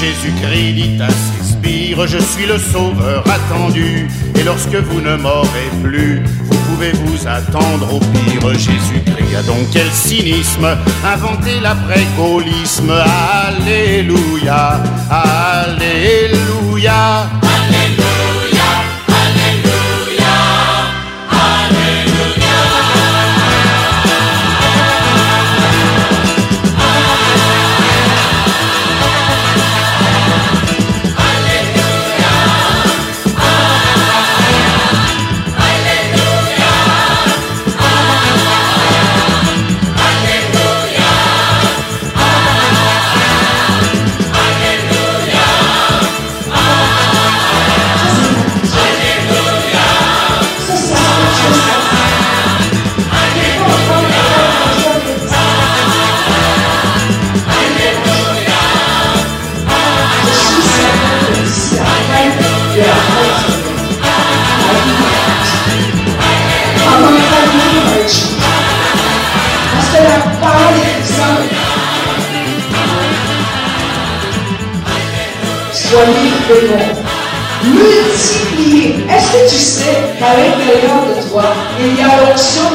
Jésus-Christ dit à ses sbires, je suis le sauveur attendu. Et lorsque vous ne m'aurez plus, vous pouvez vous attendre au pire. Jésus-Christ a donc quel cynisme inventé l'après-gaullisme. Alléluia, Alléluia. Multiplier.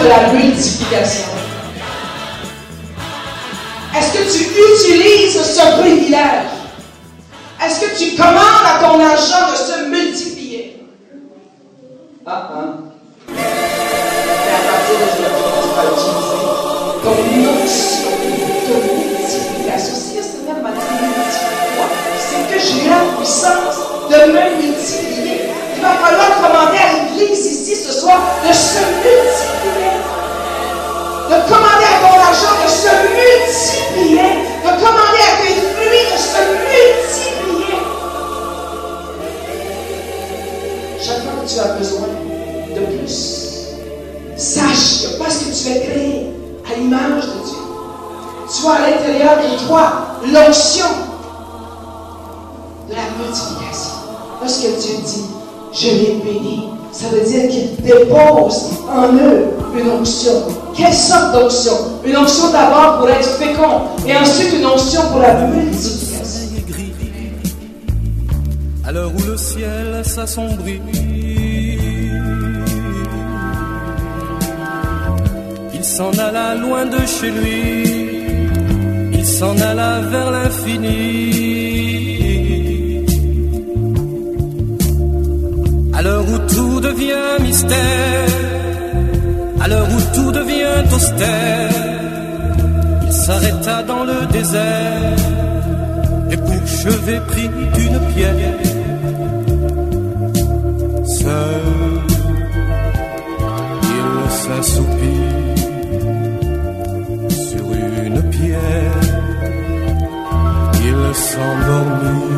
La multiplication? Est-ce que tu utilises ce privilège? Est-ce que tu commandes à ton argent de se multiplier? Ah, ah. Et à partir de aujourd'hui, tu vas utiliser ton notion de multiplication. Si le Seigneur m'a dit multiplie-toi, c'est que j'ai la puissance de me multiplier. Il va falloir l'église ici ce soir de se multiplier. De commander à ton argent de se multiplier. De commander à tes fruits de se multiplier. Chaque fois que tu as besoin de plus, sache que parce que tu es créé à l'image de Dieu, tu as à l'intérieur de toi l'onction de la multiplication. Lorsque Dieu dit, je les bénis, ça veut dire qu'il dépose en eux une onction. Quelle sorte d'onction? Une onction d'abord pour être fécond et ensuite une onction pour la multiplication. À l'heure où le ciel s'assombrit, il s'en alla loin de chez lui, il s'en alla vers l'infini. Devient mystère, à l'heure où tout devient austère, il s'arrêta dans le désert et pour chevet prit une pierre. Seul, il s'assoupit sur une pierre, il s'endormit.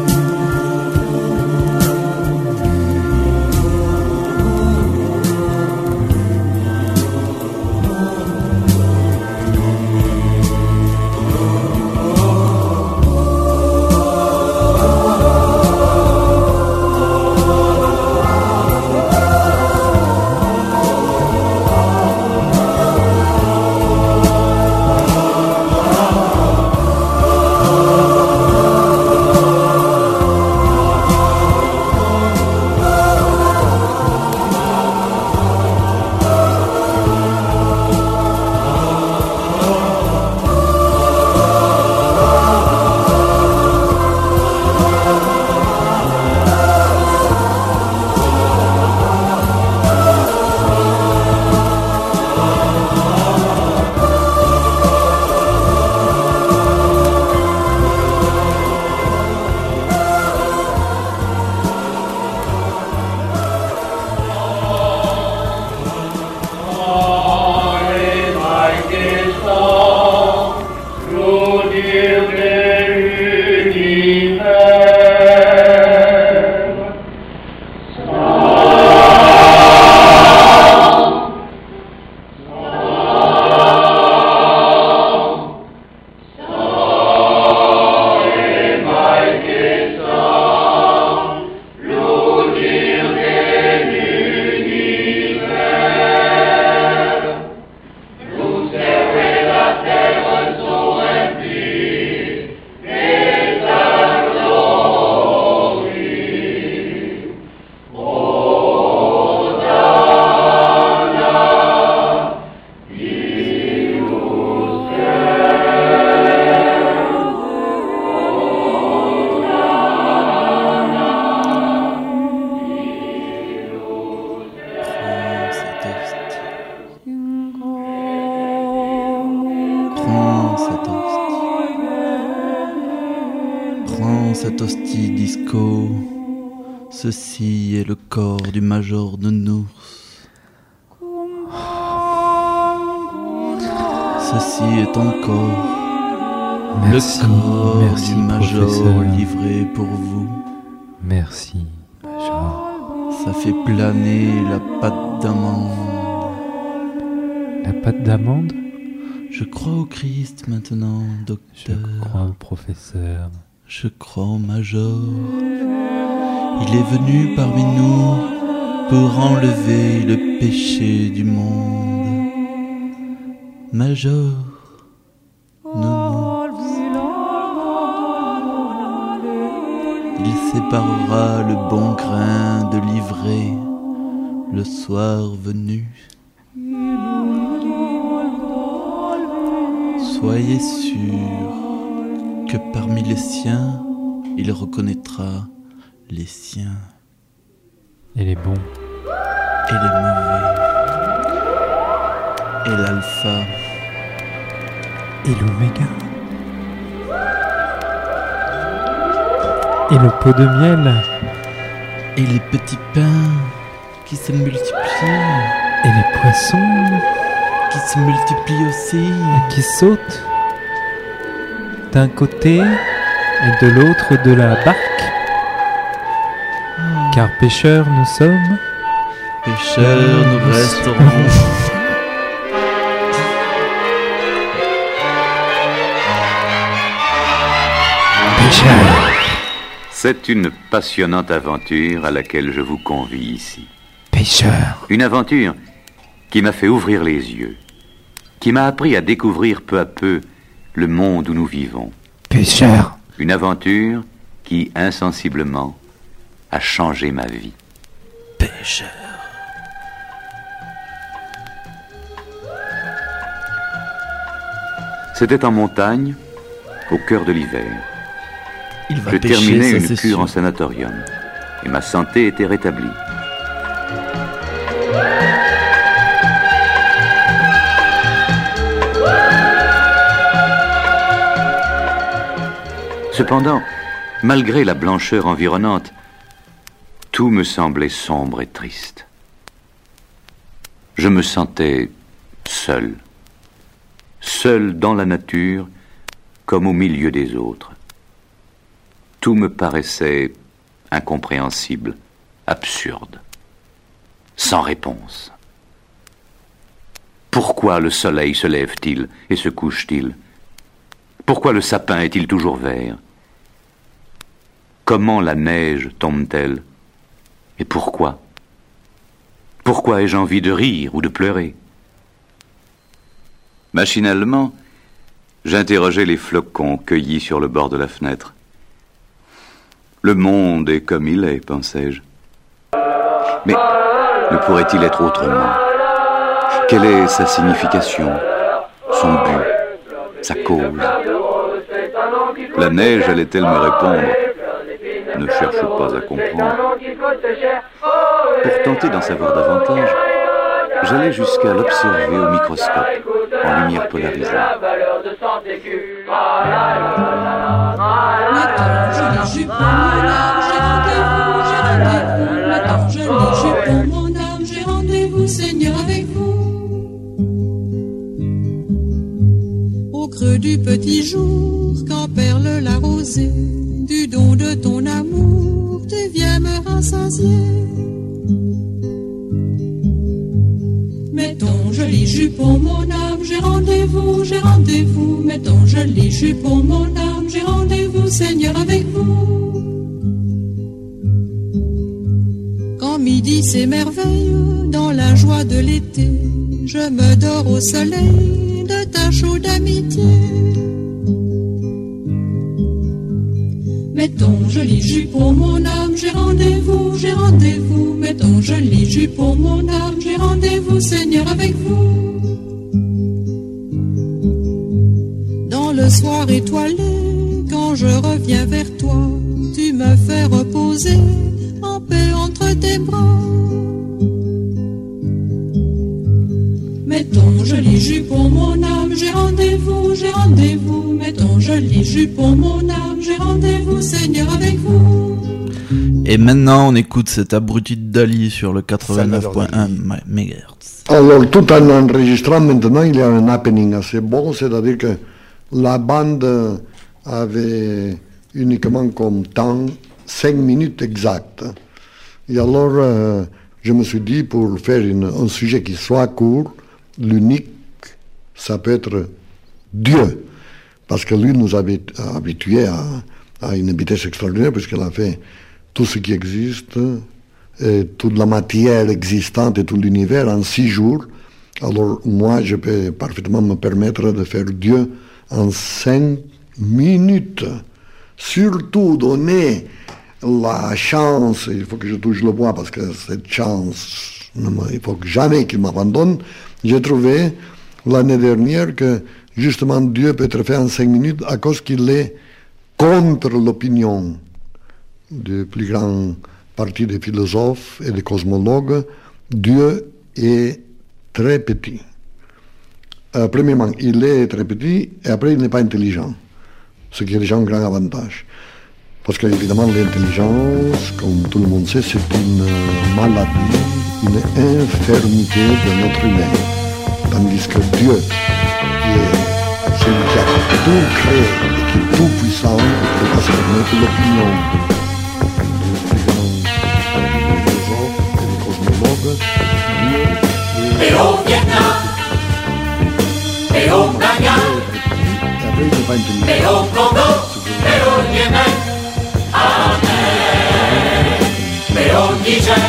Cette hostie disco. Ceci est le corps du major de Nounours. Ceci est encore Merci, le corps merci, du major professeur. livré pour vous. Merci, Major. Ça fait planer la pâte d'amande. La pâte d'amande? Je crois au Christ maintenant, Je docteur. crois au professeur. Je crois Major. Il est venu parmi nous pour enlever le péché du monde. Major, nous, il séparera le bon grain de l'ivraie le soir venu. Soyez sûr que parmi les siens, il reconnaîtra les siens Et les bons. et les mauvais. Et l'alpha Et l'oméga. Et le pot de miel. et les petits pains qui se multiplient, Et les poissons qui se multiplient aussi. qui sautent. D'un côté et de l'autre de la barque. Car pêcheurs nous sommes. Pêcheurs, nous resterons. Pêcheurs. C'est une passionnante aventure à laquelle je vous convie ici. Pêcheurs. Une aventure qui m'a fait ouvrir les yeux, qui m'a appris à découvrir peu à peu le monde où nous vivons. Pêcheurs. Une aventure qui, insensiblement, a changé ma vie. Pêcheurs. C'était en montagne, au cœur de l'hiver. Il va Je pêcher, terminais ça une cure sûr. en sanatorium et ma santé était rétablie. Cependant, malgré la blancheur environnante, tout me semblait sombre et triste. Je me sentais seul, seul dans la nature comme au milieu des autres. Tout me paraissait incompréhensible, absurde, sans réponse. Pourquoi le soleil se lève-t-il et se couche-t-il? Pourquoi le sapin est-il toujours vert? Comment la neige tombe-t-elle? Et pourquoi? Pourquoi ai-je envie de rire ou de pleurer? Machinalement, j'interrogeais les flocons cueillis sur le bord de la fenêtre. Le monde est comme il est, pensais-je. Mais ne pourrait-il être autrement? Quelle est sa signification, son but, sa cause? La neige allait-elle me répondre? Ne cherche pas à comprendre. Pour tenter d'en savoir davantage, j'allais jusqu'à l'observer au microscope, en lumière polarisée. Maintenant je les jupe pour mon âme, j'ai rendez-vous, j'ai rendez-vous. Maintenant je les jupe pour mon âme, j'ai rendez-vous, Seigneur, avec vous. Au creux du petit jour, quand perle la rosée, de ton amour, tu viens me rassasier. Mettons joli jus pour mon âme, j'ai rendez-vous, j'ai rendez-vous. Mettons joli jus pour mon âme, j'ai rendez-vous, Seigneur, avec vous. Quand midi s'émerveille dans la joie de l'été, je me dors au soleil de ta chaude amitié. Mettons joli jus pour mon âme, j'ai rendez-vous, j'ai rendez-vous. Mettons joli jus pour mon âme, j'ai rendez-vous, Seigneur, avec vous. Dans le soir étoilé, quand je reviens vers toi, tu me fais reposer en paix entre tes bras. Mettons joli jus pour mon âme, j'ai rendez-vous, j'ai rendez-vous. Mettons joli jus pour mon âme, j'ai rendez-vous, Seigneur, avec vous. Et maintenant, on écoute cet abruti de Dali sur le 89.1 MHz. Alors, tout en enregistrant maintenant, il y a un happening assez bon, c'est-à-dire que la bande avait uniquement comme temps 5 minutes exactes. Et alors, euh, je me suis dit, pour faire une- un sujet qui soit court, l'unique, ça peut être Dieu. Parce que lui nous avait habitués à, une vitesse extraordinaire, puisqu'il a fait tout ce qui existe, toute la matière existante et tout l'univers en six jours. Alors moi, je peux parfaitement me permettre de faire Dieu en cinq minutes. Surtout donner la chance, il faut que je touche le bois parce que cette chance, il faut jamais qu'il m'abandonne. J'ai trouvé l'année dernière que justement Dieu peut être fait en cinq minutes à cause qu'il est contre l'opinion du plus grand partie des philosophes et des cosmologues. Dieu est très petit. Euh, premièrement, il est très petit et après, il n'est pas intelligent, ce qui est déjà un grand avantage. Parce qu'évidemment, l'intelligence, comme tout le monde sait, c'est une maladie, une infirmité de notre humain. Tandis que Dieu, qui est celui qui a tout créé et qui est tout puissant, permettre l'opinion du plus grand philosophe et des cosmologues. Dieu Et au Vietnam, et au intelligent. et au Congo, et au Yémen. Amen. Et au Niger,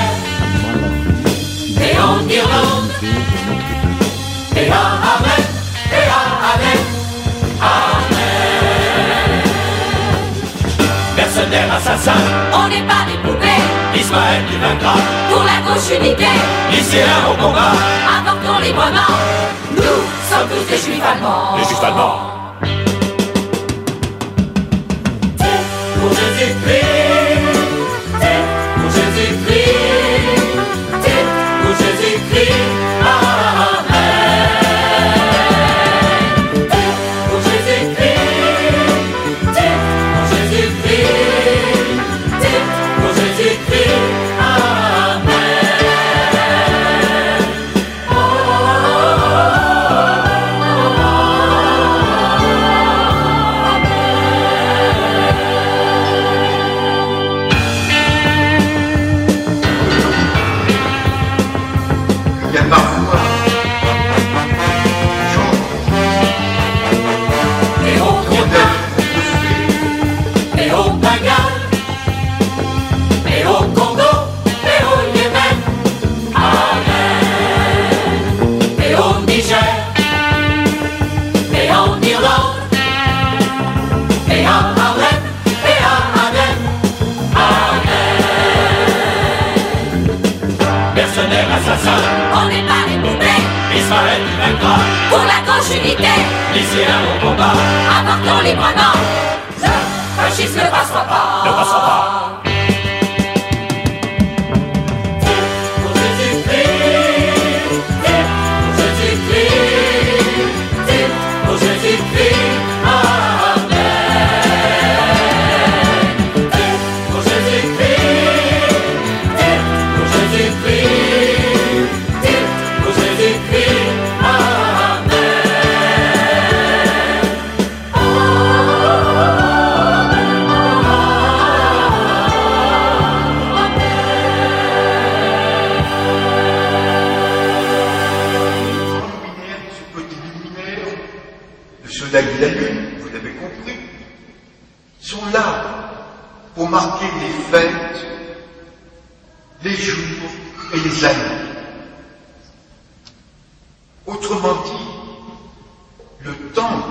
et en Irlande, assassins, On n'est pas des poupées Ismaël du vaincra, pour la gauche unité. lycéens au combat, Apportons librement. Nous sommes tous des juifs allemands. les juifs allemands. Pour Jésus-Christ, pour la gauche unité. lycéens au combat, Apportons librement. Le fascisme ne passera pas. ne passera pas. La lune, vous l'avez compris, sont là pour marquer les fêtes, les jours et les années. Autrement dit, le temps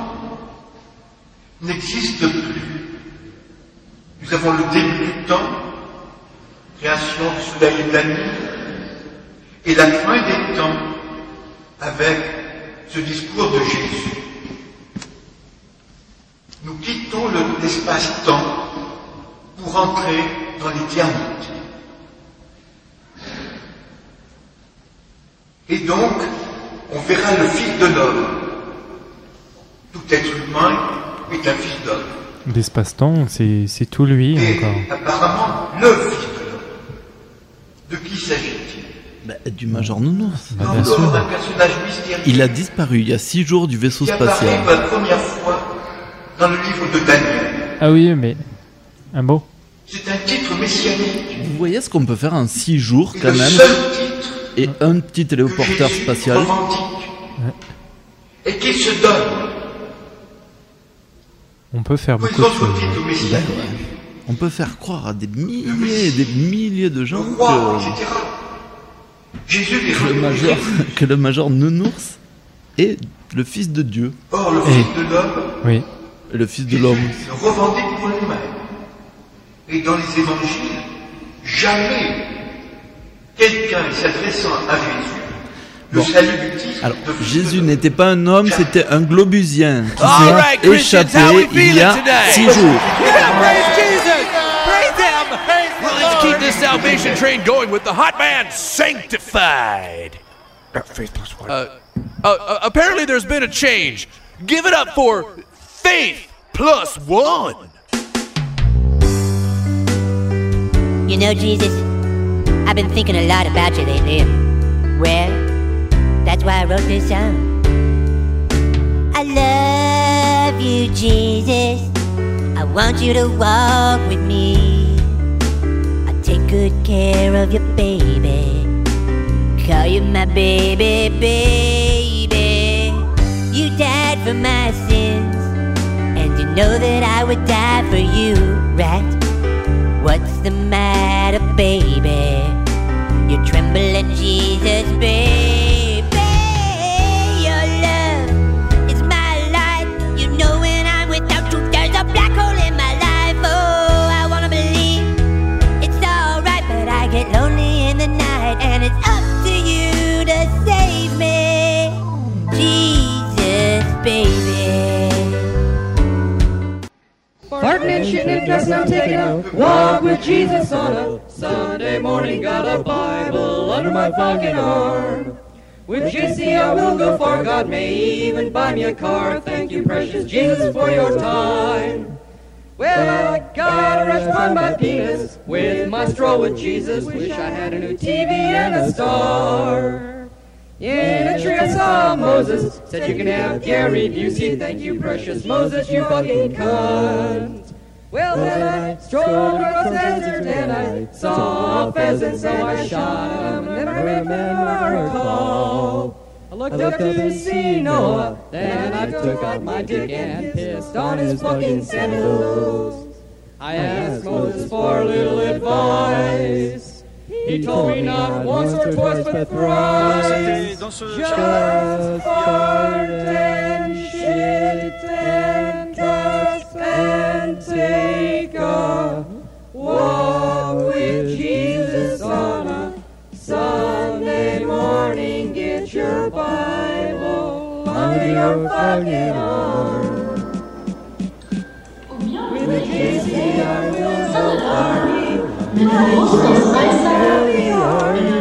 n'existe plus. Nous avons le début du temps, création du soleil et de la nuit, et la fin des temps avec ce discours de Jésus. Nous quittons le- l'espace-temps pour entrer dans l'éternité. Et donc, on verra le Fils de l'homme. Tout être humain est un fils d'homme. d'espace-temps, c'est c'est tout lui Et encore. apparemment, neuf fils de l'homme. De qui s'agit-il? Bah, du Major Nounours. Bah, bien sûr. personnage mystérieux Il a disparu il y a six jours du vaisseau qui apparaît spatial. pour la première fois dans le livre de Daniel. Ah oui, mais un mot. C'est un titre messianique. Vous voyez ce qu'on peut faire en six jours C'est quand le même seul titre Et un petit téléporteur spatial. revendique et qu'il se donne On peut faire beaucoup de choses. Ben ouais. On peut faire croire à des milliers et des milliers de gens que, etc. Jésus que le major, que le major Nounours est le fils de Dieu, Or, le Eh. Fils de l'homme Oui. Le fils de l'homme. Jésus le revendique pour lui-même. Et dans les évangiles, jamais quelqu'un s'adressant à Jésus, Bon. Alors, Jésus n'était pas un homme, c'était un globusien qui s'est right, échappé how we il y a feeling today? six jours. Praise Jesus! Praise Him! Well, let's keep this salvation train going with the hot man sanctified. Uh, uh, uh, apparently, there's been a change. Give it up for faith plus one. You know, Jesus, I've been thinking a lot about you lately. Well, that's why I wrote this song. I love you, Jesus. I want you to walk with me. I take good care of you, baby. Call you my baby, baby. You died for my sins, know that I would die for you, right? What's the matter, baby? You're trembling, Jesus, baby. On a Sunday morning. Got a Bible under my fucking arm. With Jesse I will go far. God may even buy me a car. Thank you, precious Jesus, for your time. Well, I got rush on my penis with my stroll with Jesus. Wish I had a new TV and a star. In a tree I saw Moses, said you can have Gary Busey. Thank you, precious Moses, you fucking cunt. Well, then I strolled across the desert and I saw a pheasant, so I shot him. And then I remember a call. I looked up to see Noah, then I took out my dick and pissed on his fucking sandals. I asked Moses for a little advice. He told me not once or twice, but thrice. Just fart and shit and cuss and take a walk with Jesus on a Sunday morning. Get your Bible under your arm. With I will.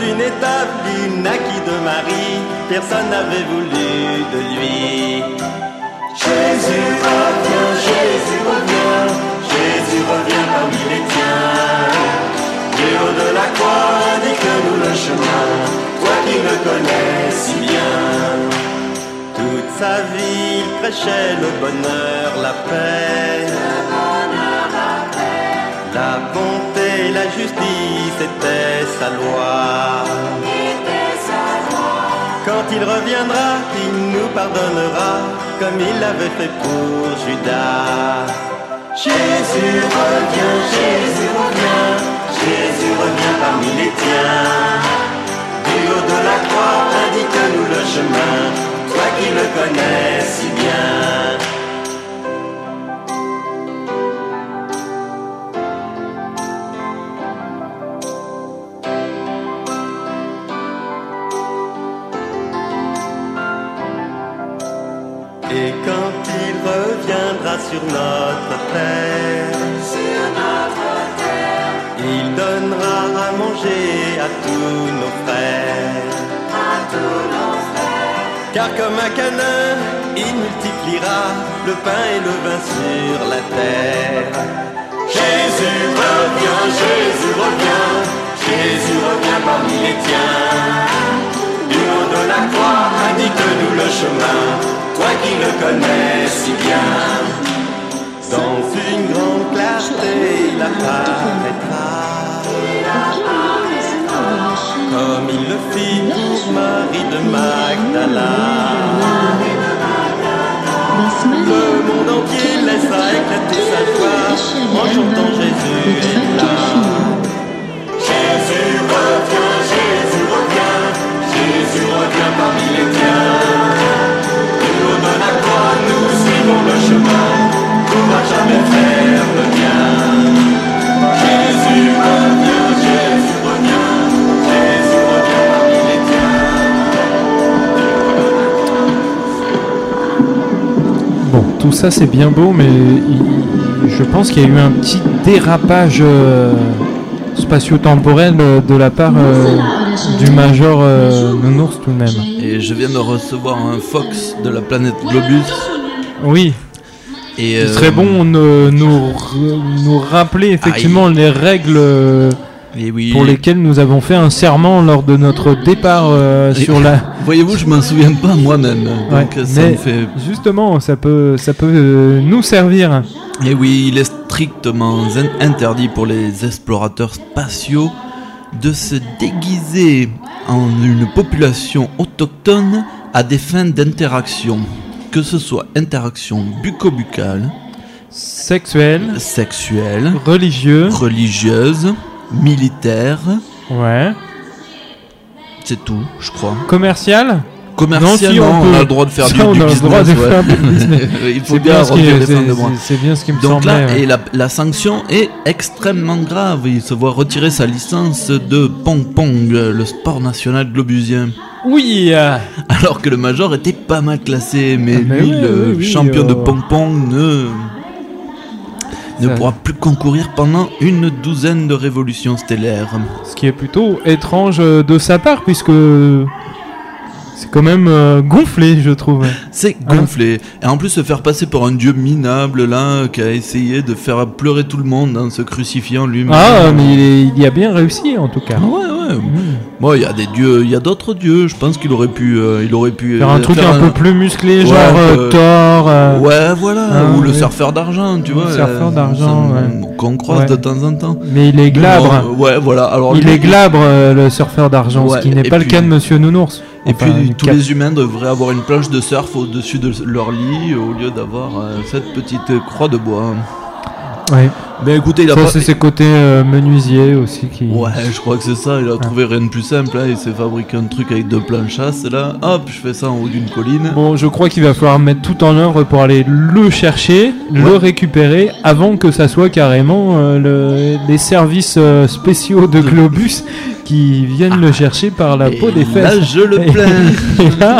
D'une étape, il naquit de Marie. Personne n'avait voulu de lui. Jésus revient, Jésus revient, Jésus revient parmi les tiens. Et haut de la croix, indique-nous le chemin, toi qui le connais si bien. sa vie, il prêchait le bonheur, la paix. La bonté, la justice était sa loi. Quand il reviendra, il nous pardonnera, comme il l'avait fait pour Judas. Jésus revient, Jésus revient, Jésus revient parmi les tiens. Du haut de la croix, indique-nous le chemin, toi qui le connais si bien. Reviendra sur notre terre, il donnera à manger à tous nos frères. Car comme un canin, il multipliera le pain et le vin sur la terre. Jésus revient, Jésus revient, Jésus revient parmi les tiens. De la croix, indique-nous le chemin, toi qui le connais si bien. Dans une grande clarté, il apparaîtra. Comme il le fit pour Marie de Magdala. Tout ça c'est bien beau, mais il- je pense qu'il y a eu un petit dérapage euh, spatio-temporel euh, de la part euh, du major euh, Nounours tout de même. Et je viens de recevoir un Fox de la planète Globus. Oui. Et Il serait bon de nous, nous rappeler effectivement les règles Et oui. pour lesquelles nous avons fait un serment lors de notre départ euh, sur la. Voyez-vous, je m'en souviens pas moi-même. Ouais, Donc ça mais fait. Justement, ça peut, ça peut euh, nous servir. Et oui, il est strictement in- interdit pour les explorateurs spatiaux de se déguiser en une population autochtone à des fins d'interaction. Que ce soit interaction bucco-buccale, Sexuel, sexuelle, religieux, religieuse, militaire. Ouais. C'est tout, je crois. Commercial Commercial, si, non, on, peut- a le droit de faire ça, du, on du a le business. droit de ouais. faire du business. Il faut bien bien les c'est- fins de mois. c'est- bien ce qui me Donc là, ouais. et la, la sanction est extrêmement grave. Il se voit retirer sa licence de pong-pong, le sport national globusien. Oui euh, Alors que le major était pas mal classé, mais, Ah, mais lui, oui, le oui, oui, champion de euh. pong-pong, ne, ne Ça- pourra plus concourir pendant une douzaine de révolutions stellaires. Ce qui est plutôt étrange euh, de sa part, puisque c'est quand même euh, gonflé, je trouve. C'est Hein gonflé. Et en plus, se faire passer pour un dieu minable, là, qui a essayé de faire pleurer tout le monde en se crucifiant lui-même. Ah, mais il, est- il y a bien réussi en tout cas. Ouais, ouais. Bon, il y a des dieux, il y a d'autres dieux. Je pense qu'il aurait pu, euh, il aurait pu Faire euh, un truc un peu plus musclé, genre euh, Thor. Ouais, voilà. ah, ou le surfeur d'argent, tu Le vois. surfeur euh, d'argent. Qu'on croise de temps en temps. Mais il est glabre. Ouais, voilà. Alors il est glabre, le surfeur d'argent, ce qui n'est pas le cas de Monsieur Nounours. Et Enfin, puis tous cap- les humains devraient avoir une planche de surf au-dessus de leur lit au lieu d'avoir euh, cette petite croix de bois. Ouais. Mais écoutez, il a Ça, pas- c'est ses côtés euh, menuisiers aussi qui. Ouais, je crois que c'est ça. Il a trouvé rien de plus simple. Là. Il s'est fabriqué un truc avec deux planchasses. Là, hop, je fais ça en haut d'une colline. Bon, je crois qu'il va falloir mettre tout en œuvre pour aller le chercher, le récupérer, avant que ça soit carrément euh, le- les services euh, spéciaux de Globus qui viennent le chercher par la peau des fesses. là, je le plains. et, là,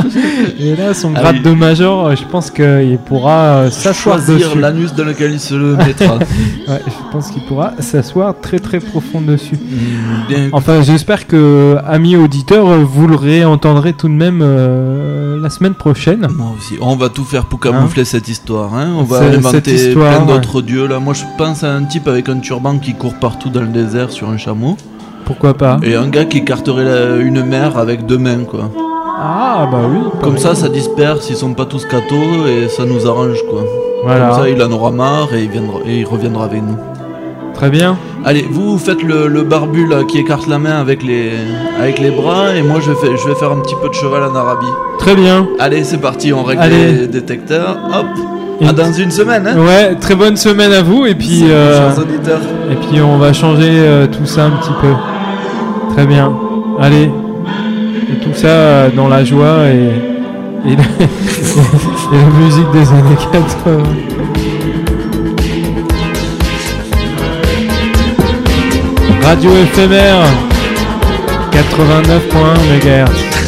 et là, son Ah grade oui. de major, euh, je pense qu'il pourra s'asseoir dessus. l'anus dans lequel il se le mettra. Ouais, je pense qu'il pourra s'asseoir très très profond dessus. Mm. Enfin, j'espère que, amis auditeurs, vous le réentendrez tout de même euh, la semaine prochaine. Moi aussi. On va tout faire pour camoufler cette histoire. Hein. On va inventer histoire, plein ouais. d'autres dieux. Là, moi, je pense à un type avec un turban qui court partout dans le désert sur un chameau. Pourquoi pas? Et un gars qui écarterait la- une mer avec deux mains, quoi. Ah bah oui. Comme ça, ça disperse, ils sont pas tous cathos et ça nous arrange quoi. Voilà. Comme ça, il en aura marre et il, viendra, et il reviendra avec nous. Très bien. Allez, vous, faites le, le barbu là qui écarte la main avec les, avec les bras et moi je vais, je vais faire un petit peu de cheval en Arabie. Très bien. Allez, c'est parti, on règle Allez. les détecteurs. Hop. À dans une semaine, hein Ouais, très bonne semaine à vous et puis euh, et puis on va changer euh, tout ça un petit peu. Très bien. Allez. Et tout ça euh, dans la joie et et, la- musique des années 80. Radio éphémère 89.1 MHz.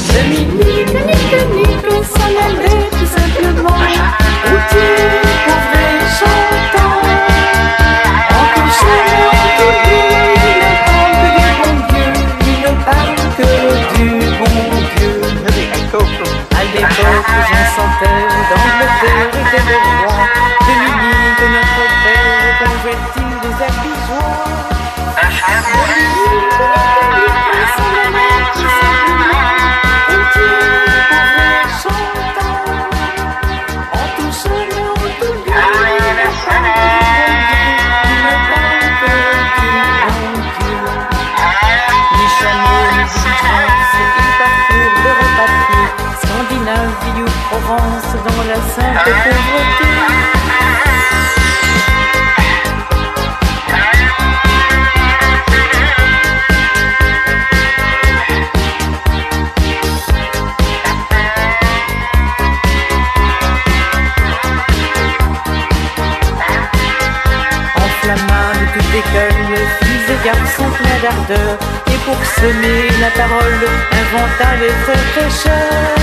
Et semer la parole, inventa les frères prêcheurs.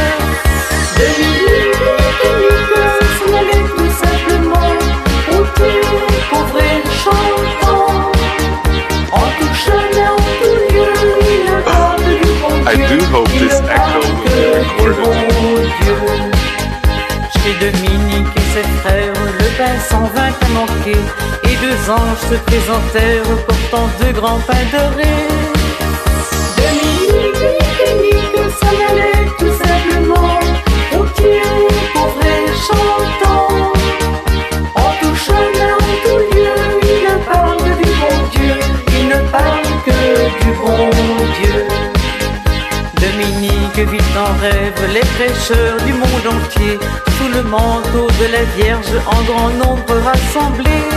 Dominique, Dominique, s'en allait tout simplement, routier, pauvre et chantant. En tout chemin, en tout lieu, il apporte du bon I Dieu. do hope this echo parle will be recorded. Chez Dominique et ses frères, le pain s'en vint à manquer, et deux anges se présentèrent portant deux grands pains dorés. Chantant. En tout chemin, en tout lieu, il ne parle que du bon Dieu, il ne parle que du bon Dieu. Dominique vit en rêve les prêcheurs du monde entier, sous le manteau de la Vierge en grand nombre rassemblés.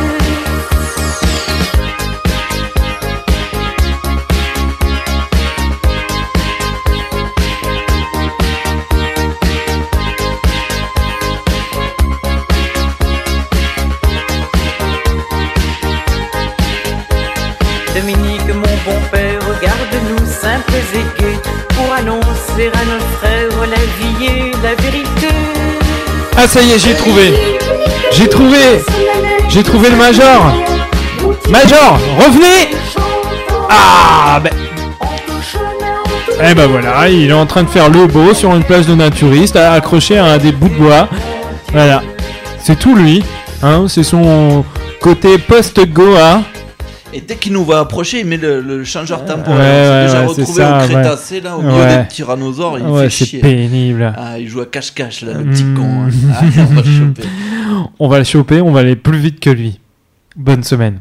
Ah ça y est, j'ai trouvé. J'ai trouvé. J'ai trouvé le major. Major, revenez. Ah ben. Eh ben voilà, il est en train de faire le beau sur une plage de naturiste, accroché à des bouts de bois. Voilà, c'est tout lui. Hein, c'est son côté post-Goa. Et dès qu'il nous va approcher, il met le, le changeur Ouais, temporel. ouais, c'est déjà ouais, retrouvé c'est ça, au Crétacé, ouais. là, au milieu Ouais. des tyrannosaures. Il Ouais, fait c'est chier. pénible. Ah, il joue à cache-cache, là, le petit Mm. con. hein. Ah, on va le choper. On va le choper, on va aller plus vite que lui. Bonne semaine.